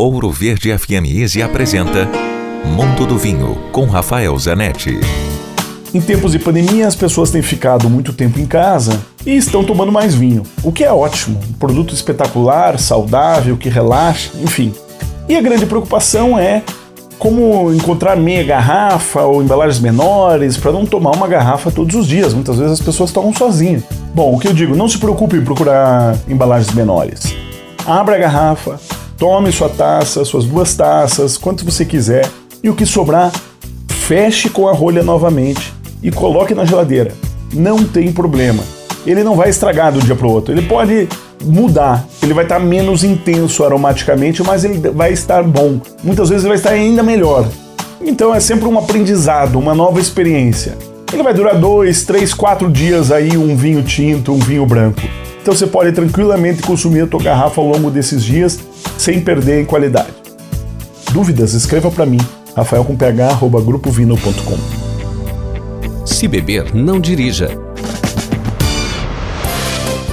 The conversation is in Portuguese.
Ouro Verde FM Easy apresenta Mundo do Vinho com Rafael Zanetti. Em tempos de pandemia, as pessoas têm ficado muito tempo em casa e estão tomando mais vinho, o que é ótimo. Um produto espetacular, saudável, que relaxa, enfim. E a grande preocupação é como encontrar meia garrafa ou embalagens menores para não tomar uma garrafa todos os dias. Muitas vezes as pessoas tomam sozinhas. Bom, o que eu digo, não se preocupe em procurar embalagens menores. Abra a garrafa, tome sua taça, suas duas taças, quanto você quiser, e o que sobrar, feche com a rolha novamente e coloque na geladeira. Não tem problema. Ele não vai estragar do dia para o outro. Ele pode mudar. Ele vai estar menos intenso aromaticamente, mas ele vai estar bom. Muitas vezes ele vai estar ainda melhor. Então é sempre um aprendizado, uma nova experiência. Ele vai durar dois, três, quatro dias aí um vinho tinto, um vinho branco. Então você pode tranquilamente consumir a tua garrafa ao longo desses dias sem perder em qualidade. Dúvidas? Escreva para mim, rafaelcomph@grupovino.com. Se beber, não dirija.